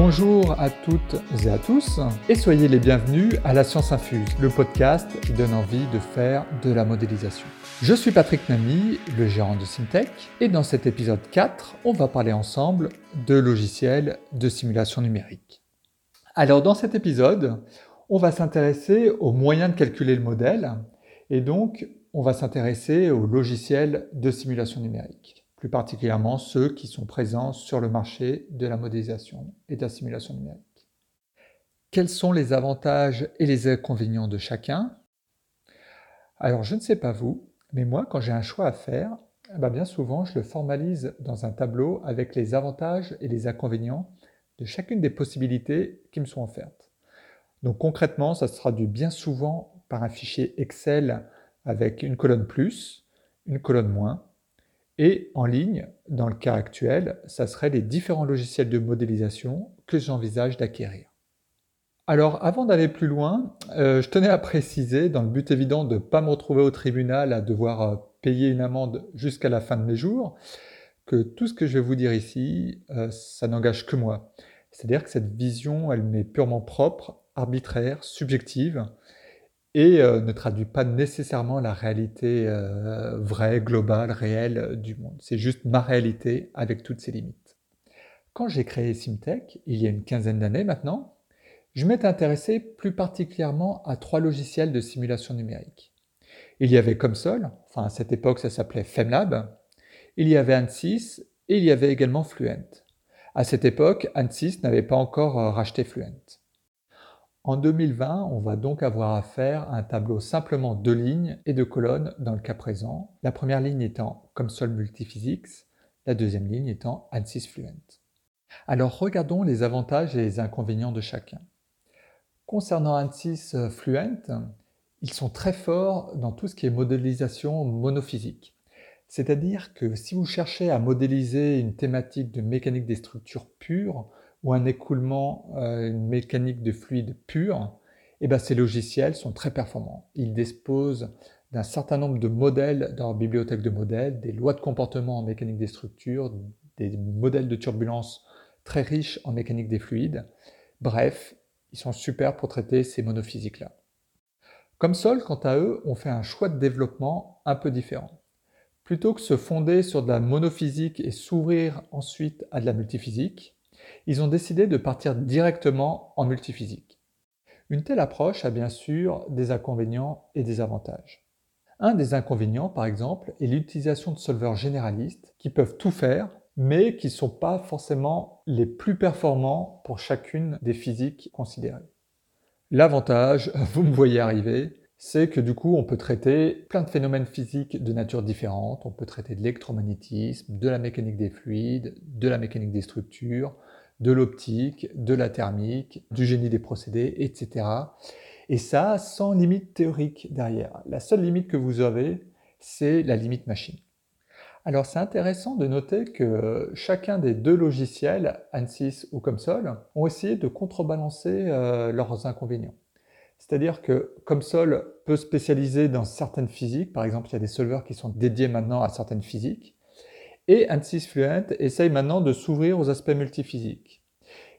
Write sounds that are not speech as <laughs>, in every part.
Bonjour à toutes et à tous et soyez les bienvenus à La Science Infuse, le podcast qui donne envie de faire de la modélisation. Je suis Patrick Namy, le gérant de Syntech et dans cet épisode 4, on va parler ensemble de logiciels de simulation numérique. Alors dans cet épisode, on va s'intéresser aux moyens de calculer le modèle et donc on va s'intéresser aux logiciels de simulation numérique plus particulièrement ceux qui sont présents sur le marché de la modélisation et de la simulation numérique. Quels sont les avantages et les inconvénients de chacun? Alors je ne sais pas vous, mais moi quand j'ai un choix à faire, eh ben, bien souvent je le formalise dans un tableau avec les avantages et les inconvénients de chacune des possibilités qui me sont offertes. Donc concrètement, ça se traduit bien souvent par un fichier Excel avec une colonne plus, une colonne moins, et en ligne, dans le cas actuel, ça serait les différents logiciels de modélisation que j'envisage d'acquérir. Alors avant d'aller plus loin, euh, je tenais à préciser, dans le but évident de ne pas me retrouver au tribunal à devoir euh, payer une amende jusqu'à la fin de mes jours, que tout ce que je vais vous dire ici, euh, ça n'engage que moi. C'est-à-dire que cette vision, elle m'est purement propre, arbitraire, subjective, et euh, ne traduit pas nécessairement la réalité euh, vraie, globale, réelle euh, du monde. C'est juste ma réalité avec toutes ses limites. Quand j'ai créé Simtech, il y a une quinzaine d'années maintenant, je m'étais intéressé plus particulièrement à trois logiciels de simulation numérique. Il y avait Comsol, enfin à cette époque ça s'appelait FemLab, il y avait ANSYS et il y avait également Fluent. À cette époque, ANSYS n'avait pas encore racheté Fluent. En 2020, on va donc avoir affaire à un tableau simplement de lignes et de colonnes dans le cas présent, la première ligne étant COMSOL Multiphysics, la deuxième ligne étant ANSYS Fluent. Alors regardons les avantages et les inconvénients de chacun. Concernant ANSYS Fluent, ils sont très forts dans tout ce qui est modélisation monophysique. C'est-à-dire que si vous cherchez à modéliser une thématique de mécanique des structures pures, ou un écoulement, euh, une mécanique de fluide pure, eh ben, ces logiciels sont très performants. Ils disposent d'un certain nombre de modèles dans leur bibliothèque de modèles, des lois de comportement en mécanique des structures, des modèles de turbulence très riches en mécanique des fluides. Bref, ils sont super pour traiter ces monophysiques-là. Comme Sol, quant à eux, ont fait un choix de développement un peu différent. Plutôt que se fonder sur de la monophysique et s'ouvrir ensuite à de la multiphysique, ils ont décidé de partir directement en multiphysique. Une telle approche a bien sûr des inconvénients et des avantages. Un des inconvénients, par exemple, est l'utilisation de solveurs généralistes qui peuvent tout faire, mais qui ne sont pas forcément les plus performants pour chacune des physiques considérées. L'avantage, <laughs> vous me voyez arriver, c'est que du coup, on peut traiter plein de phénomènes physiques de nature différente. On peut traiter de l'électromagnétisme, de la mécanique des fluides, de la mécanique des structures, de l'optique, de la thermique, du génie des procédés, etc. Et ça sans limite théorique derrière. La seule limite que vous avez, c'est la limite machine. Alors c'est intéressant de noter que chacun des deux logiciels, ANSYS ou COMSOL, ont essayé de contrebalancer euh, leurs inconvénients. C'est-à-dire que COMSOL peut spécialiser dans certaines physiques, par exemple il y a des solveurs qui sont dédiés maintenant à certaines physiques, et ANSYS Fluent essaye maintenant de s'ouvrir aux aspects multiphysiques.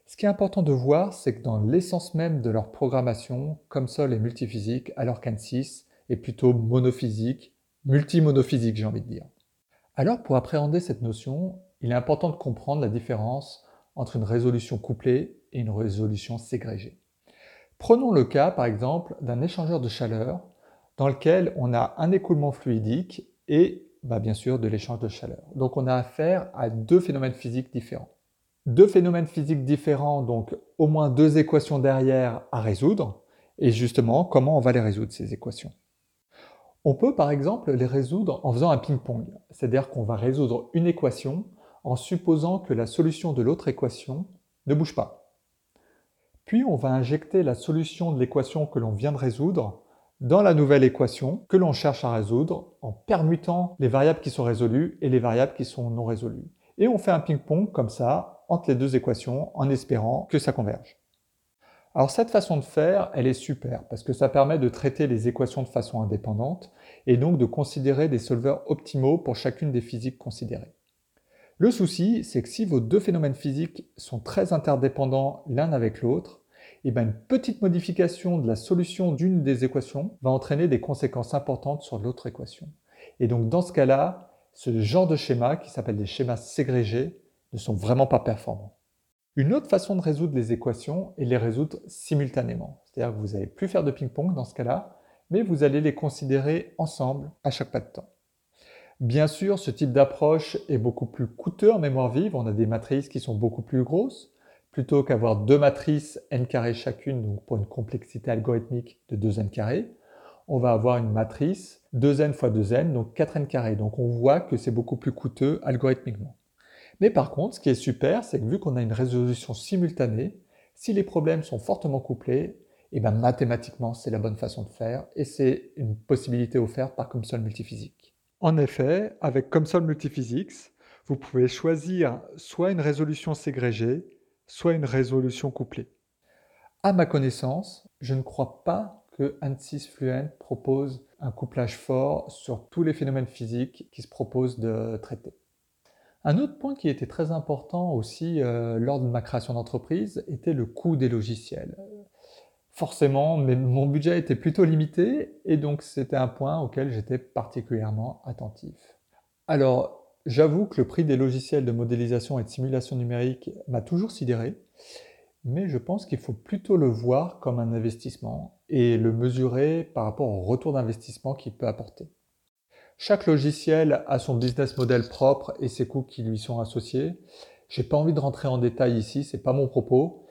Ce qui est important de voir, c'est que dans l'essence même de leur programmation, COMSOL est multiphysique, alors qu'ANSYS est plutôt monophysique, multi-monophysique j'ai envie de dire. Alors pour appréhender cette notion, il est important de comprendre la différence entre une résolution couplée et une résolution ségrégée. Prenons le cas par exemple d'un échangeur de chaleur dans lequel on a un écoulement fluidique et bah, bien sûr de l'échange de chaleur. Donc on a affaire à deux phénomènes physiques différents. Deux phénomènes physiques différents, donc au moins deux équations derrière à résoudre. Et justement, comment on va les résoudre, ces équations? On peut par exemple les résoudre en faisant un ping-pong. C'est-à-dire qu'on va résoudre une équation en supposant que la solution de l'autre équation ne bouge pas. Puis on va injecter la solution de l'équation que l'on vient de résoudre dans la nouvelle équation que l'on cherche à résoudre en permutant les variables qui sont résolues et les variables qui sont non résolues. Et on fait un ping-pong comme ça entre les deux équations en espérant que ça converge. Alors cette façon de faire, elle est super parce que ça permet de traiter les équations de façon indépendante et donc de considérer des solveurs optimaux pour chacune des physiques considérées. Le souci, c'est que si vos deux phénomènes physiques sont très interdépendants l'un avec l'autre, eh ben, une petite modification de la solution d'une des équations va entraîner des conséquences importantes sur l'autre équation. Et donc dans ce cas-là, ce genre de schéma, qui s'appelle des schémas ségrégés, ne sont vraiment pas performants. Une autre façon de résoudre les équations est les résoudre simultanément. C'est-à-dire que vous n'allez plus faire de ping-pong dans ce cas-là, mais vous allez les considérer ensemble à chaque pas de temps. Bien sûr, ce type d'approche est beaucoup plus coûteux en mémoire vive. On a des matrices qui sont beaucoup plus grosses. Plutôt qu'avoir deux matrices n carré chacune, donc pour une complexité algorithmique de 2n carré, on va avoir une matrice 2n fois 2n, donc 4n carré. Donc on voit que c'est beaucoup plus coûteux algorithmiquement. Mais par contre, ce qui est super, c'est que vu qu'on a une résolution simultanée, si les problèmes sont fortement couplés, et eh ben mathématiquement, c'est la bonne façon de faire et c'est une possibilité offerte par COMSOL Multiphysics. En effet, avec COMSOL Multiphysics, vous pouvez choisir soit une résolution ségrégée, soit une résolution couplée. À ma connaissance, je ne crois pas que ANSYS Fluent propose un couplage fort sur tous les phénomènes physiques qui se proposent de traiter. Un autre point qui était très important aussi euh, lors de ma création d'entreprise était le coût des logiciels. Forcément, mon budget était plutôt limité et donc c'était un point auquel j'étais particulièrement attentif. Alors, j'avoue que le prix des logiciels de modélisation et de simulation numérique m'a toujours sidéré, mais je pense qu'il faut plutôt le voir comme un investissement et le mesurer par rapport au retour d'investissement qu'il peut apporter. Chaque logiciel a son business model propre et ses coûts qui lui sont associés. J'ai pas envie de rentrer en détail ici, c'est pas mon propos.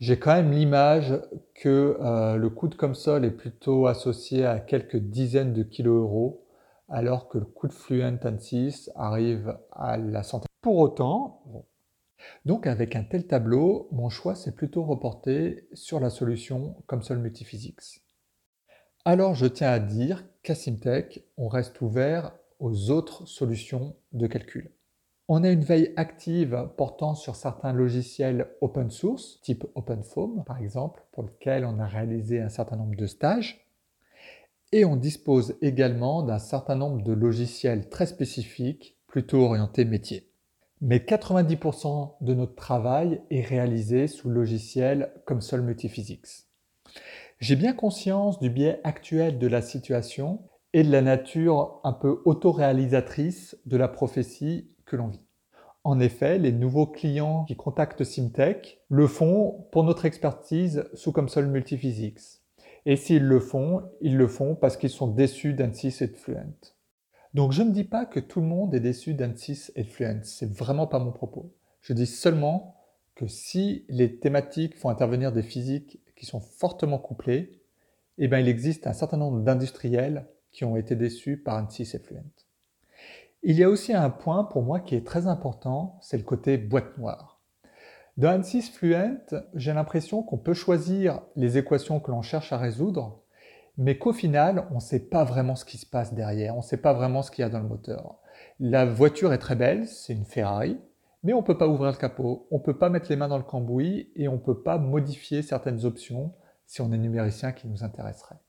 J'ai quand même l'image que euh, le coût de Comsol est plutôt associé à quelques dizaines de kilos euros, alors que le coût de Fluent Ansys arrive à la centaine. Pour autant, donc avec un tel tableau, mon choix s'est plutôt reporté sur la solution Comsol Multiphysics. Alors je tiens à dire qu'à Simtech, on reste ouvert aux autres solutions de calcul. On a une veille active portant sur certains logiciels open source, type OpenFOAM par exemple, pour lequel on a réalisé un certain nombre de stages. Et on dispose également d'un certain nombre de logiciels très spécifiques, plutôt orientés métier. Mais 90% de notre travail est réalisé sous logiciel comme Sol Multiphysics. J'ai bien conscience du biais actuel de la situation et de la nature un peu autoréalisatrice de la prophétie que l'on vit. En effet, les nouveaux clients qui contactent Simtech le font pour notre expertise sous comme seul multiphysics. Et s'ils le font, ils le font parce qu'ils sont déçus d'Ansys et de Fluent. Donc je ne dis pas que tout le monde est déçu d'Ansys et de Fluent, c'est vraiment pas mon propos. Je dis seulement que si les thématiques font intervenir des physiques qui sont fortement couplés, eh bien, il existe un certain nombre d'industriels qui ont été déçus par ANSYS et Fluent. Il y a aussi un point pour moi qui est très important, c'est le côté boîte noire. Dans ANSYS Fluent, j'ai l'impression qu'on peut choisir les équations que l'on cherche à résoudre, mais qu'au final, on ne sait pas vraiment ce qui se passe derrière, on ne sait pas vraiment ce qu'il y a dans le moteur. La voiture est très belle, c'est une Ferrari, mais on ne peut pas ouvrir le capot, on ne peut pas mettre les mains dans le cambouis et on ne peut pas modifier certaines options si on est numéricien qui nous intéresserait.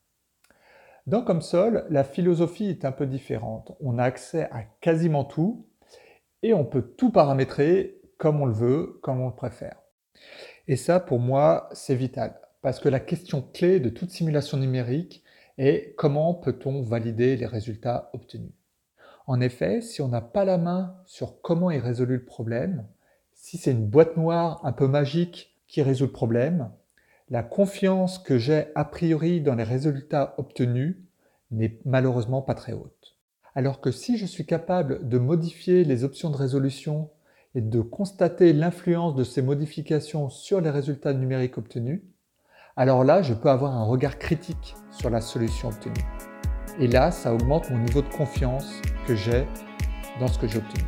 Dans COMSOL, la philosophie est un peu différente. On a accès à quasiment tout et on peut tout paramétrer comme on le veut, comme on le préfère. Et ça, pour moi, c'est vital. Parce que la question clé de toute simulation numérique est comment peut-on valider les résultats obtenus. En effet, si on n'a pas la main sur comment est résolu le problème, si c'est une boîte noire un peu magique qui résout le problème, la confiance que j'ai a priori dans les résultats obtenus n'est malheureusement pas très haute. Alors que si je suis capable de modifier les options de résolution et de constater l'influence de ces modifications sur les résultats numériques obtenus, alors là, je peux avoir un regard critique sur la solution obtenue. Et là, ça augmente mon niveau de confiance que j'ai dans ce que j'ai obtenu.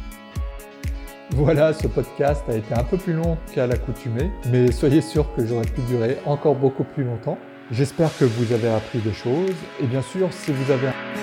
Voilà, ce podcast a été un peu plus long qu'à l'accoutumée, mais soyez sûr que j'aurais pu durer encore beaucoup plus longtemps. J'espère que vous avez appris des choses et bien sûr, si vous avez un...